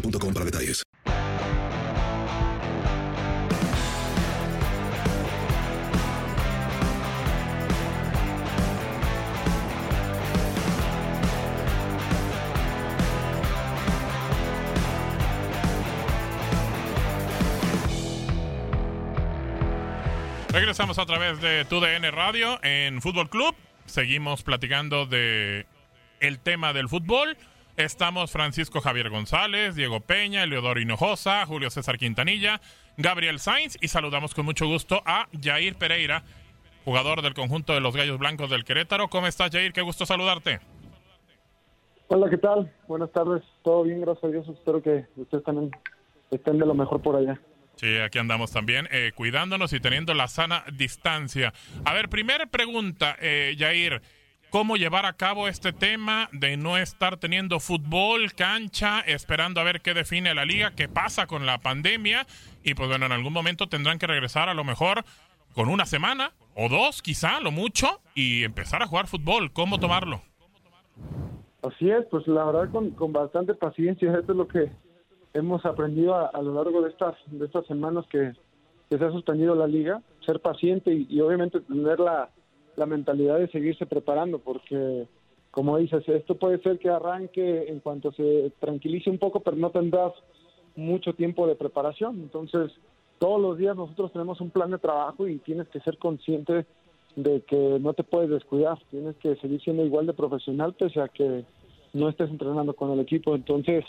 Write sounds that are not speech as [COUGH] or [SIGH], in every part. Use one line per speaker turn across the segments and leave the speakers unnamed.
detalles.
Regresamos a través de TUDN Radio en Fútbol Club. Seguimos platicando de el tema del fútbol. Estamos Francisco Javier González, Diego Peña, Eleodoro Hinojosa, Julio César Quintanilla, Gabriel Sainz y saludamos con mucho gusto a Jair Pereira, jugador del conjunto de los Gallos Blancos del Querétaro. ¿Cómo estás, Jair? Qué gusto saludarte.
Hola, ¿qué tal? Buenas tardes. Todo bien, gracias a Dios. Espero que ustedes también estén de lo mejor por allá.
Sí, aquí andamos también, eh, cuidándonos y teniendo la sana distancia. A ver, primera pregunta, eh, Jair. ¿Cómo llevar a cabo este tema de no estar teniendo fútbol, cancha, esperando a ver qué define la liga, qué pasa con la pandemia? Y pues bueno, en algún momento tendrán que regresar a lo mejor con una semana o dos, quizá, lo mucho, y empezar a jugar fútbol. ¿Cómo tomarlo?
Así es, pues la verdad con, con bastante paciencia. Esto es lo que hemos aprendido a, lo largo de estas, de estas semanas que, se ha suspendido la liga. Ser paciente y, y obviamente tener la, la mentalidad de seguirse preparando, porque como dices, esto puede ser que arranque en cuanto se tranquilice un poco, pero no tendrás mucho tiempo de preparación. Entonces, todos los días nosotros tenemos un plan de trabajo y tienes que ser consciente de que no te puedes descuidar, tienes que seguir siendo igual de profesional pese a que no estés entrenando con el equipo. Entonces,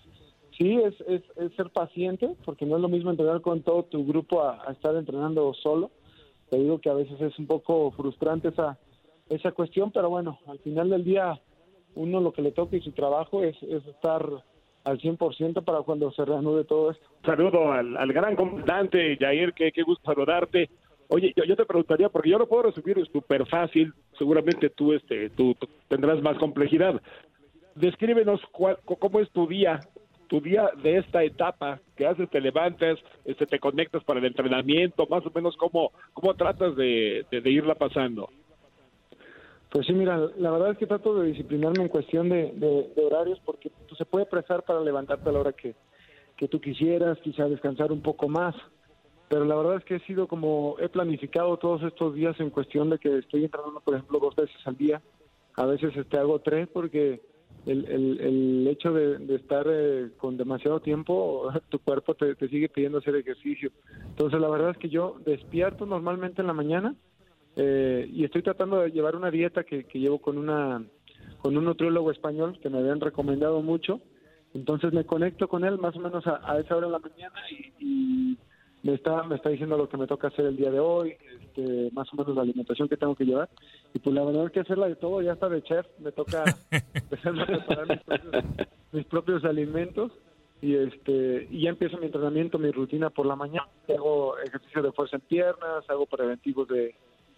sí, es, es, ser paciente, porque no es lo mismo entrenar con todo tu grupo a estar entrenando solo te digo que a veces es un poco frustrante esa esa cuestión, pero bueno, al final del día uno lo que le toca y su trabajo es, es estar al 100% para cuando se reanude todo esto.
Saludo al, gran comandante Jair, qué gusto saludarte. Oye, yo, te preguntaría, porque yo lo puedo resumir súper fácil, seguramente tú, este, tú tendrás más complejidad. Descríbenos cuál, cómo es tu día, tu día de esta etapa, que haces, te levantas, este, te conectas para el entrenamiento, más o menos cómo, cómo tratas de, irla pasando.
Pues sí, mira, la verdad es que trato de disciplinarme en cuestión de, de- horarios porque se puede prestar para levantarte a la hora que, que tú quisieras, quizá descansar un poco más. Pero la verdad es que he sido como, he planificado todos estos días en cuestión de que estoy entrenando, por ejemplo, dos veces al día. A veces este, hago tres porque el, el, el hecho de, estar eh, con demasiado tiempo, [LAUGHS] tu cuerpo te, te sigue pidiendo hacer ejercicio. Entonces, la verdad es que yo despierto normalmente en la mañana eh, y estoy tratando de llevar una dieta que, que llevo con una con un nutriólogo español que me habían recomendado mucho Entonces me conecto con él más o menos a, a esa hora de la mañana y me está me está diciendo lo que me toca hacer el día de hoy, este, más o menos la alimentación que tengo que llevar. Y pues la verdad es que hacerla de todo, ya está de chef, me toca [LAUGHS] empezar a preparar mis propios, mis propios alimentos y este y ya empiezo mi entrenamiento, mi rutina por la mañana. Hago ejercicio de fuerza en piernas, hago preventivos de,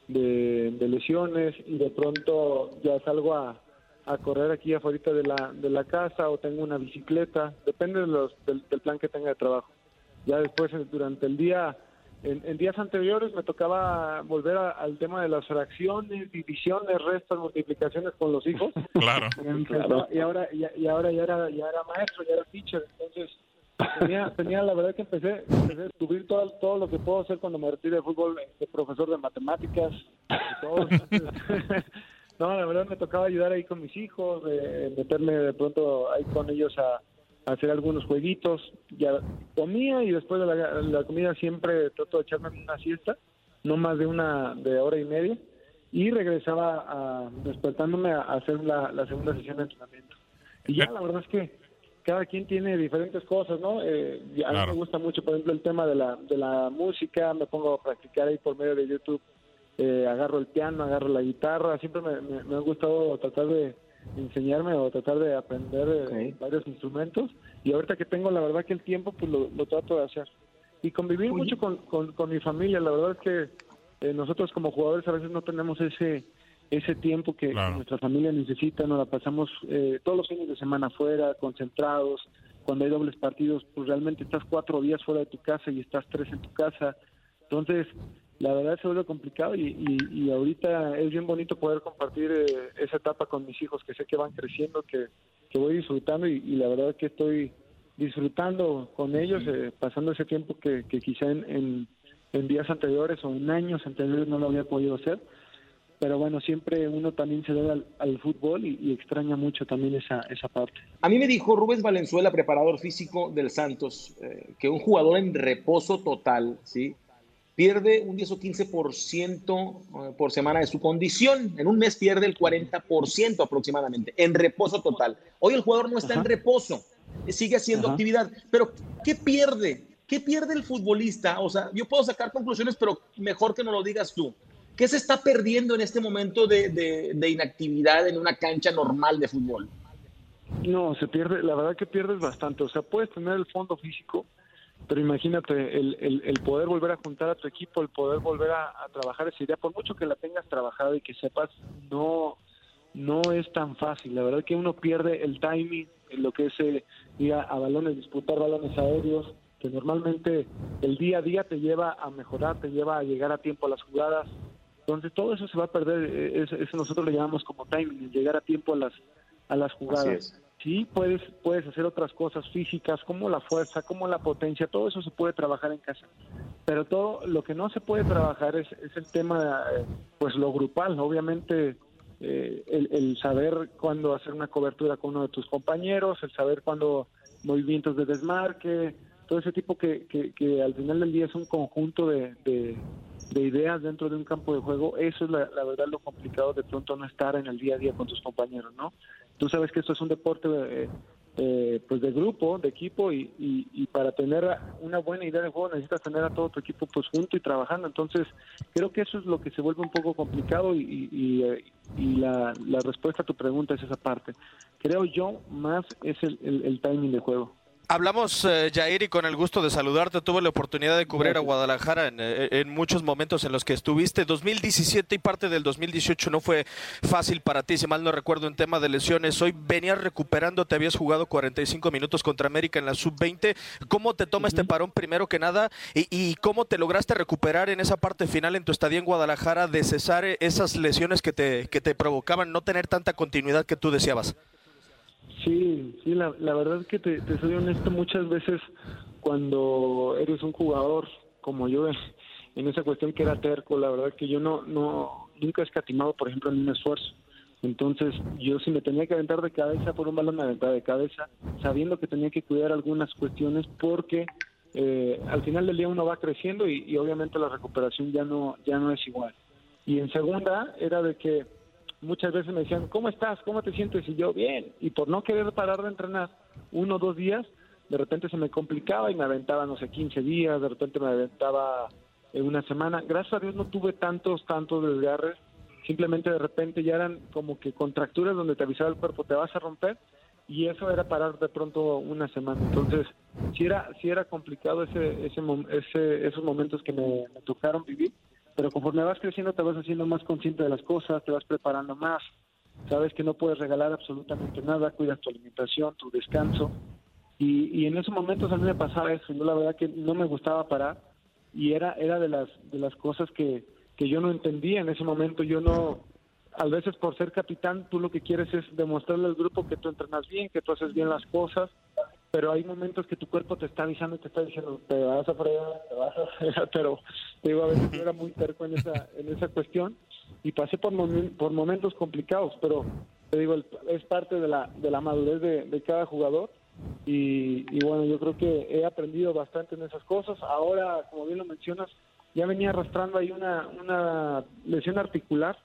de, de lesiones y de pronto ya salgo a, a correr aquí afuera de la, de la casa o tengo una bicicleta, depende de los, del, del plan que tenga de trabajo. Ya después, eh, durante el día, en, en días anteriores me tocaba volver a- al tema de las fracciones, divisiones, restas, multiplicaciones con los hijos. [LAUGHS]
Claro.
Claro. Y ahora, y, y ahora ya era, ya era maestro, ya era teacher, entonces tenía, tenía la verdad que empecé, empecé a descubrir todo, todo lo que puedo hacer cuando me retire de fútbol, de profesor de matemáticas, y todo. [LAUGHS] No, la verdad me tocaba ayudar ahí con mis hijos, eh, meterme de pronto ahí con ellos a hacer algunos jueguitos. Ya comía y después de la, la comida siempre trato de echarme una siesta, no más de una de hora y media, y regresaba a, despertándome a, hacer la, la segunda sesión de entrenamiento. Y ya la verdad es que cada quien tiene diferentes cosas, ¿no? Eh, a mí
Claro.
me gusta mucho, por ejemplo, el tema de la, de la música, me pongo a practicar ahí por medio de YouTube, eh, agarro el piano, agarro la guitarra, siempre me, me- me ha gustado tratar de enseñarme o tratar de aprender eh, varios instrumentos. Y ahorita que tengo la verdad que el tiempo pues lo, lo trato de hacer. Y convivir mucho con, con, con mi familia, la verdad es que eh, nosotros como jugadores a veces no tenemos ese ese tiempo que nuestra familia necesita, nos la pasamos eh, todos los fines de semana afuera, concentrados, cuando hay dobles partidos, pues realmente estás cuatro días fuera de tu casa y estás tres en tu casa, entonces la verdad se vuelve complicado y, y, y ahorita es bien bonito poder compartir eh, esa etapa con mis hijos que sé que van creciendo, que, que voy disfrutando y, y la verdad que estoy disfrutando con ellos, eh, pasando ese tiempo que, que quizá en, en, en días anteriores o en años anteriores no lo había podido hacer. Pero bueno, siempre uno también se debe al, al fútbol y, y extraña mucho también esa, esa parte.
A mí me dijo Rubens Valenzuela, preparador físico del Santos, eh, que un jugador en reposo total, ¿sí? Pierde un 10 o 15% eh, por semana de su condición. En un mes pierde el 40% aproximadamente, en reposo total. Hoy el jugador no está en reposo, eh, sigue haciendo
Ajá.
actividad. Pero, ¿qué pierde? ¿Qué pierde el futbolista? O sea, yo puedo sacar conclusiones, pero mejor que no lo digas tú. ¿Qué se está perdiendo en este momento de, de- de inactividad en una cancha normal de fútbol?
No, se pierde, la verdad que pierdes bastante. O sea, puedes tener el fondo físico, pero imagínate el, el, el poder volver a juntar a tu equipo, el poder volver a, a trabajar esa idea, por mucho que la tengas trabajada y que sepas, no, no es tan fácil. La verdad que uno pierde el timing, en lo que es eh, ir a, a balones, disputar balones aéreos, que normalmente el día a día te lleva a mejorar, te lleva a llegar a tiempo a las jugadas. Entonces todo eso se va a perder, eh, eso, nosotros le llamamos como timing, el llegar a tiempo a las, a las jugadas. Sí, puedes, puedes hacer otras cosas físicas como la fuerza, como la potencia, todo eso se puede trabajar en casa. Pero todo lo que no se puede trabajar es, es el tema, eh, pues lo grupal, obviamente eh, el, saber cuándo hacer una cobertura con uno de tus compañeros, el saber cuándo movimientos de desmarque, todo ese tipo que, que, que al final del día es un conjunto de, de ideas dentro de un campo de juego, eso es la, verdad lo complicado de pronto no estar en el día a día con tus compañeros, ¿no? Tú sabes que esto es un deporte eh, eh, pues de grupo, de equipo y, y, para tener una buena idea de juego necesitas tener a todo tu equipo pues junto y trabajando, entonces creo que eso es lo que se vuelve un poco complicado y, y, eh, la, la respuesta a tu pregunta es esa parte. Creo yo más es el, el, el timing de juego.
Hablamos, eh, Jair, y con el gusto de saludarte. Tuve la oportunidad de cubrir a Guadalajara en, eh, en muchos momentos en los que estuviste. 2017 y parte del 2018 no fue fácil para ti, si mal no recuerdo, en tema de lesiones. Hoy venías recuperando, te habías jugado 45 minutos contra América en la sub-20. ¿Cómo te toma este parón primero que nada? Y, y cómo te lograste recuperar en esa parte final en tu estadía en Guadalajara de cesar eh, esas lesiones que te, que te provocaban no tener tanta continuidad que tú deseabas?
Sí, sí, la, verdad es que te, soy honesto, muchas veces cuando eres un jugador como yo, en esa cuestión que era terco, la verdad que yo no, no, nunca he escatimado, por ejemplo, en un esfuerzo. Entonces, yo si me tenía que aventar de cabeza por un balón, me aventaba de cabeza, sabiendo que tenía que cuidar algunas cuestiones porque eh, al final del día uno va creciendo y, y obviamente la recuperación ya no, ya no es igual. Y en segunda era de que muchas veces me decían, ¿cómo estás? ¿Cómo te sientes? Y yo, bien. Y por no querer parar de entrenar uno o dos días, de repente se me complicaba y me aventaba, no sé, 15 días, de repente me aventaba en una semana. Gracias a Dios no tuve tantos, tantos desgarres. Simplemente de repente ya eran como que contracturas donde te avisaba el cuerpo, te vas a romper. Y eso era parar de pronto una semana. Entonces, sí era, sí era complicado ese, ese, ese esos momentos que me tocaron vivir. Pero conforme vas creciendo te vas haciendo más consciente de las cosas, te vas preparando más. Sabes que no puedes regalar absolutamente nada, cuidas tu alimentación, tu descanso. Y, y en esos momentos a mí me pasaba eso. Yo la verdad que no me gustaba parar y era era de las de las cosas que, que yo no entendía en ese momento yo no a veces por ser capitán tú lo que quieres es demostrarle al grupo que tú entrenas bien que tú haces bien las cosas pero hay momentos que tu cuerpo te está avisando y te está diciendo te vas a fregar te vas a [LAUGHS] fregar pero digo a veces yo era muy terco en esa en esa cuestión y pasé por por momentos complicados pero te digo es parte de la de la madurez de, cada jugador y, bueno, yo creo que he aprendido bastante en esas cosas. Ahora, como bien lo mencionas, ya venía arrastrando ahí una, una lesión articular,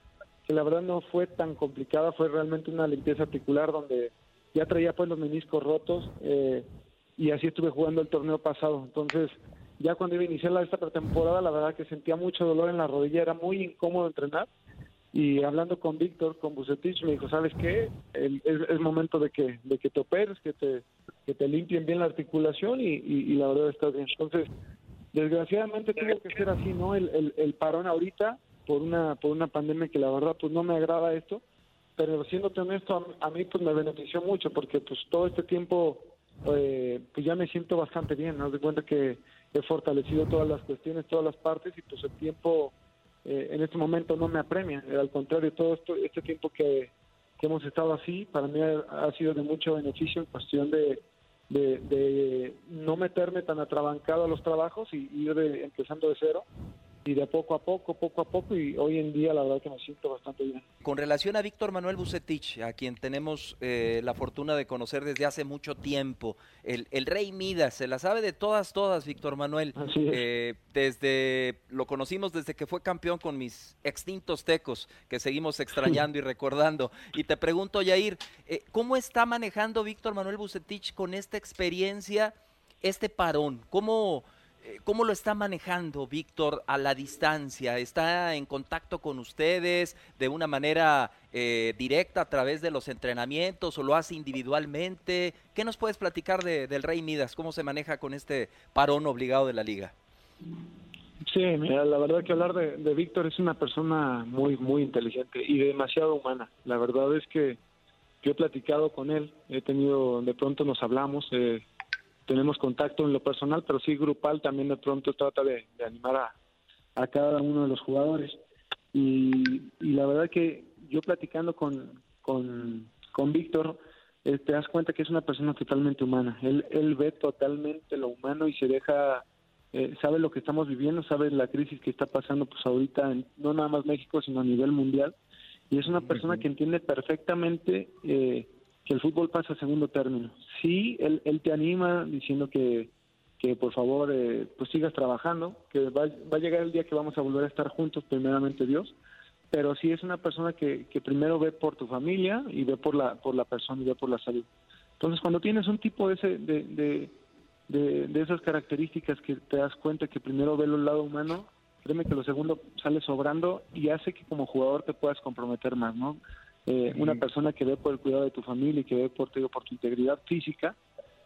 que la verdad no fue tan complicada, fue realmente una limpieza articular donde ya traía pues los meniscos rotos eh, y así estuve jugando el torneo pasado. Entonces, ya cuando iba a iniciar esta pretemporada, la verdad que sentía mucho dolor en la rodilla, era muy incómodo entrenar y hablando con Víctor, con Bucetich, me dijo, ¿sabes qué? es, momento de que, de que te operes, que te, que te limpien bien la articulación y, la verdad está bien. Entonces, desgraciadamente tuvo que ser así, ¿no? El, el, parón ahorita por una, por una pandemia que la verdad pues no me agrada esto, pero siéndote honesto, a, mí pues me benefició mucho porque pues todo este tiempo eh, pues ya me siento bastante bien, ¿no? De cuenta que he fortalecido todas las cuestiones, todas las partes y pues el tiempo eh, en este momento no me apremia. Al contrario, todo esto, este tiempo que, hemos estado así, para mí ha, sido de mucho beneficio en cuestión de, de, no meterme tan atrabancado a los trabajos y ir empezando de cero y de poco a poco, poco a poco, y hoy en día la verdad que me siento bastante bien.
Con relación a Víctor Manuel Bucetich, a quien tenemos eh, la fortuna de conocer desde hace mucho tiempo, el, el, rey Midas, se la sabe de todas, todas, Víctor Manuel. Eh, desde, lo conocimos desde que fue campeón con mis extintos tecos, que seguimos extrañando y [LAUGHS] recordando. Y te pregunto, Yair, eh, ¿cómo está manejando Víctor Manuel Bucetich con esta experiencia, este parón? ¿Cómo ¿Cómo lo está manejando Víctor a la distancia? ¿Está en contacto con ustedes de una manera eh, directa a través de los entrenamientos o lo hace individualmente? ¿Qué nos puedes platicar de, del Rey Midas? ¿Cómo se maneja con este parón obligado de la liga?
Sí, mira, la verdad que hablar de, Víctor es una persona muy, muy inteligente y demasiado humana. La verdad es que yo he platicado con él, he tenido, de pronto nos hablamos, eh, tenemos contacto en lo personal, pero sí grupal también de pronto trata de, animar a, a, cada uno de los jugadores. Y, y, la verdad que yo platicando con, con, con Víctor, eh, te das cuenta que es una persona totalmente humana. Él, él ve totalmente lo humano y se deja, eh, sabe lo que estamos viviendo, sabe la crisis que está pasando pues ahorita, en, no nada más México, sino a nivel mundial. Y es una persona que entiende perfectamente eh, que el fútbol pasa a segundo término. Sí, él, te anima diciendo que, que por favor eh, pues sigas trabajando, que va, va, a llegar el día que vamos a volver a estar juntos, primeramente Dios, pero sí es una persona que, que primero ve por tu familia y ve por la, por la persona y ve por la salud. Entonces cuando tienes un tipo de, ese, de, de, de, de esas características que te das cuenta que primero ve el lado humano, créeme que lo segundo sale sobrando y hace que como jugador te puedas comprometer más, ¿no? Eh, una persona que ve por el cuidado de tu familia y que ve por, por tu integridad física,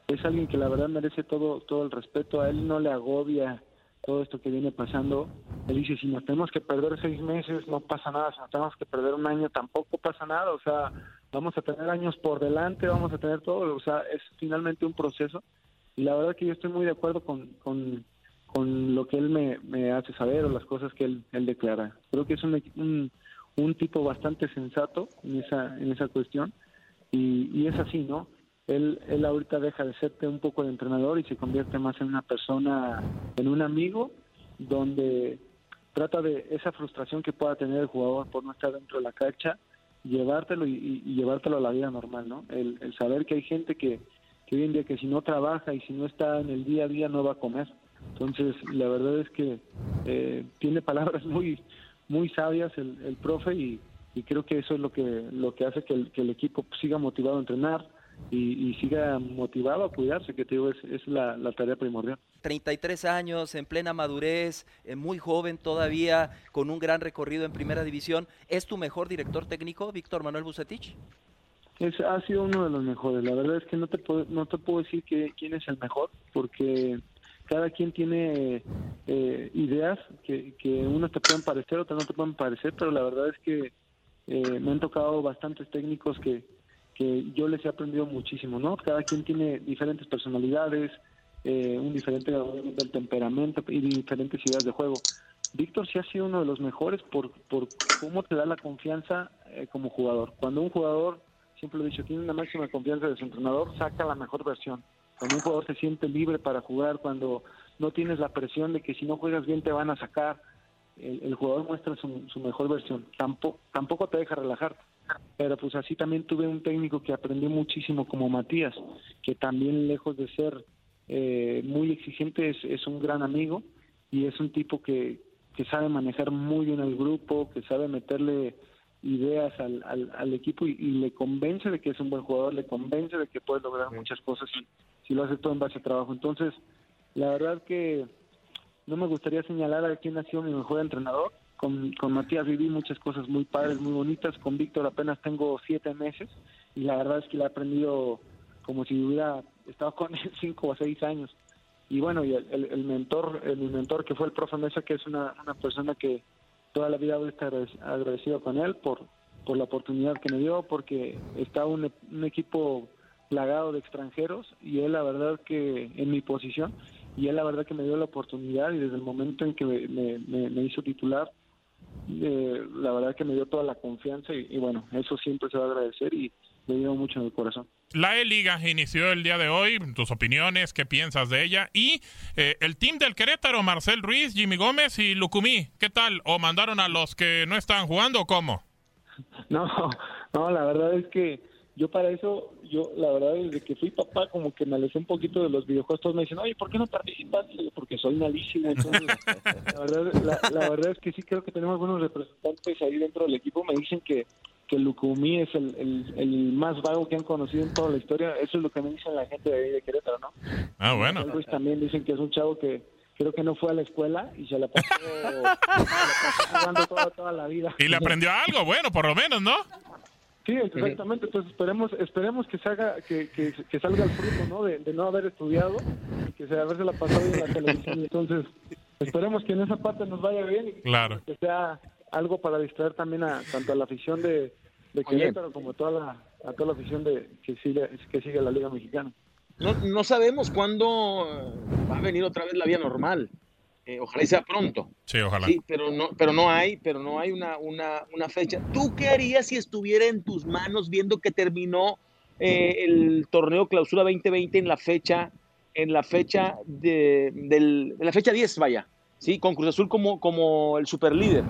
es alguien que la verdad merece todo, todo el respeto. A él no le agobia todo esto que viene pasando. Él dice, si nos tenemos que perder seis meses, no pasa nada. Si nos tenemos que perder un año, tampoco pasa nada. O sea, vamos a tener años por delante, vamos a tener todo. O sea, es finalmente un proceso. Y la verdad que yo estoy muy de acuerdo con, con, con lo que él me, me hace saber o las cosas que él, él declara. Creo que es un, un un tipo bastante sensato en esa, en esa cuestión y, y, es así, ¿no? Él, él ahorita deja de serte un poco de entrenador y se convierte más en una persona, en un amigo, donde trata de esa frustración que pueda tener el jugador por no estar dentro de la cancha, llevártelo y, llevártelo a la vida normal, ¿no? El, el, saber que hay gente que, que hoy en día que si no trabaja y si no está en el día a día no va a comer. Entonces, la verdad es que eh, tiene palabras [LAUGHS] muy muy sabias el, el profe y, y creo que eso es lo que lo que hace que el, que el equipo siga motivado a entrenar y, y siga motivado a cuidarse, que te digo, es, es la, la tarea primordial.
33 años, en plena madurez, eh, muy joven todavía, con un gran recorrido en primera división. ¿Es tu mejor director técnico, Víctor Manuel Bucetich?
Es, ha sido uno de los mejores. La verdad es que no te puedo, no te puedo decir que, quién es el mejor, porque cada quien tiene eh, ideas que, que unos te pueden parecer, otros no te pueden parecer, pero la verdad es que eh, me han tocado bastantes técnicos que, que yo les he aprendido muchísimo, ¿no? Cada quien tiene diferentes personalidades, eh, un diferente del temperamento y diferentes ideas de juego. Víctor sí ha sido uno de los mejores por, por cómo te da la confianza eh, como jugador. Cuando un jugador, siempre lo he dicho, tiene una máxima confianza de su entrenador, saca la mejor versión. Cuando un jugador se siente libre para jugar, cuando no tienes la presión de que si no juegas bien te van a sacar, el, jugador muestra su, su, mejor versión. Tampoco, tampoco te deja relajarte. Pero pues así también tuve un técnico que aprendió muchísimo como Matías, que también lejos de ser eh, muy exigente es, es, un gran amigo y es un tipo que, que sabe manejar muy bien al grupo, que sabe meterle ideas al, al, al equipo y, y, le convence de que es un buen jugador, le convence de que puede lograr muchas cosas si, si lo hace todo en base a trabajo. Entonces, la verdad que no me gustaría señalar a quién ha sido mi mejor entrenador. Con, con Matías viví muchas cosas muy padres, muy bonitas. Con Víctor apenas tengo siete meses y la verdad es que le he aprendido como si hubiera estado con él [LAUGHS] cinco o seis años. Y bueno, y el, el, mentor, el, mentor que fue el profe Mesa, que es una, una persona que toda la vida voy a estar agradecido con él por, por la oportunidad que me dio, porque está un, un equipo plagado de extranjeros y él la verdad que en mi posición y él la verdad que me dio la oportunidad y desde el momento en que me, me, me hizo titular, eh, la verdad que me dio toda la confianza y, y, bueno, eso siempre se va a agradecer y le llevo mucho en el corazón.
La E-Liga inició el día de hoy, tus opiniones, qué piensas de ella y eh, el team del Querétaro, Marcel Ruiz, Jimmy Gómez y Lucumí, ¿qué tal? ¿O mandaron a los que no estaban jugando o cómo? [LAUGHS]
No, no, la verdad es que yo para eso, yo la verdad desde que fui papá como que me alejé un poquito de los videojuegos, todos me dicen, oye, ¿por qué no participas? Porque soy malísimo. Entonces, [LAUGHS] la, verdad, la, la, verdad es que sí creo que tenemos buenos representantes ahí dentro del equipo. Me dicen que, que Lucumí es el, el, el, más vago que han conocido en toda la historia. Eso es lo que me dicen la gente de ahí de Querétaro, ¿no?
Ah, bueno.
Pues también dicen que es un chavo que creo que no fue a la escuela y se la pasó, se la pasó jugando toda, toda la vida.
Y le aprendió algo, bueno, por lo menos, ¿no?
Sí, exactamente. Entonces esperemos, esperemos que salga, que, que, que salga el fruto, ¿no? De, de, no haber estudiado y que se haberse la pasado en la televisión. Entonces esperemos que en esa parte nos vaya bien y
claro.
que sea algo para distraer también a tanto a la afición de, de Querétaro como a toda la, a toda la afición de que sigue, que sigue la Liga Mexicana.
No, no sabemos cuándo va a venir otra vez la vía normal. Eh, ojalá y sea pronto.
Sí, ojalá.
Sí, pero no, pero no hay, pero no hay una, una, una fecha. ¿Tú qué harías si estuviera en tus manos viendo que terminó eh, el torneo Clausura 2020 en la fecha, en la fecha de, del, en la fecha 10, vaya, sí, con Cruz Azul como, como el superlíder?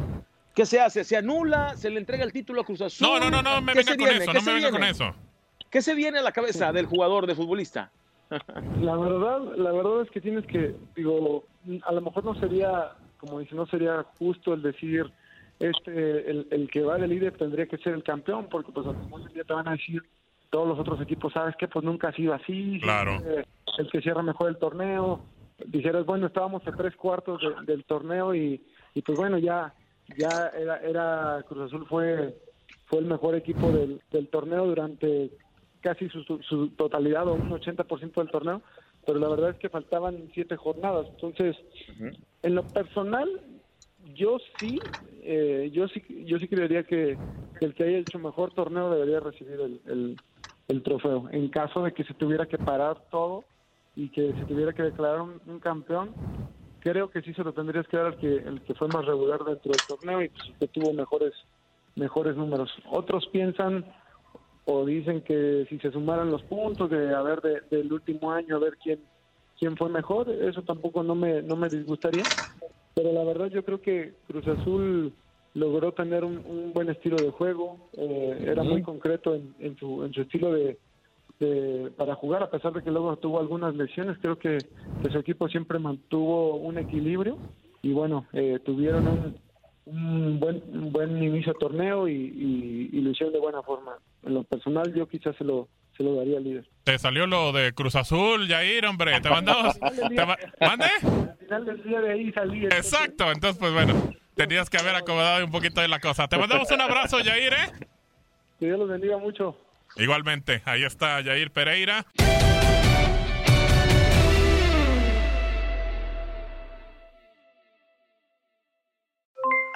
¿Qué se hace? ¿Se anula? ¿Se le entrega el título a Cruz Azul?
No, no, no, no me venga con viene? eso, no me venga con eso.
¿Qué se viene a la cabeza del jugador, de futbolista? [LAUGHS]
La verdad, la verdad es que tienes que, digo, a lo mejor no sería, como dice, no sería justo el decir, este, el, el que va de líder tendría que ser el campeón, porque pues al final del día te van a decir todos los otros equipos, sabes que pues nunca ha sido así,
claro.
el que cierra mejor el torneo, dijeras, bueno, estábamos a tres cuartos de, del torneo y, y pues bueno, ya, ya era, era Cruz Azul fue, fue el mejor equipo del, del torneo durante casi su, su, su totalidad o un 80% del torneo, pero la verdad es que faltaban siete jornadas. Entonces, uh -huh. en lo personal, yo sí, eh, yo sí, yo sí creería que, que, el que haya hecho mejor torneo debería recibir el, el, el, trofeo. En caso de que se tuviera que parar todo y que se tuviera que declarar un, un campeón, creo que sí se lo tendrías que dar al que, el que fue más regular dentro del torneo y pues, que tuvo mejores, mejores números. Otros piensan o dicen que si se sumaran los puntos de a ver de, del último año a ver quién quién fue mejor eso tampoco no me no me disgustaría. Pero la verdad yo creo que Cruz Azul logró tener un, un buen estilo de juego eh, era muy concreto en, en, su en su estilo de, de, para jugar a pesar de que luego tuvo algunas lesiones creo que, que su equipo siempre mantuvo un equilibrio. Y bueno eh, tuvieron un un buen, un buen inicio de torneo y, y, lo hicieron de buena forma. En lo personal, yo quizás se lo, se lo daría al líder.
Te salió lo de Cruz Azul, Jair, hombre. Te mandamos. [LAUGHS] ¿Te ¿Mande?
Al final del día de ahí salí.
Exacto, entonces, pues bueno, tenías que haber acomodado un poquito de la cosa. Te mandamos un abrazo, Jair, ¿eh?
Que Dios los bendiga mucho.
Igualmente, ahí está Jair Pereira.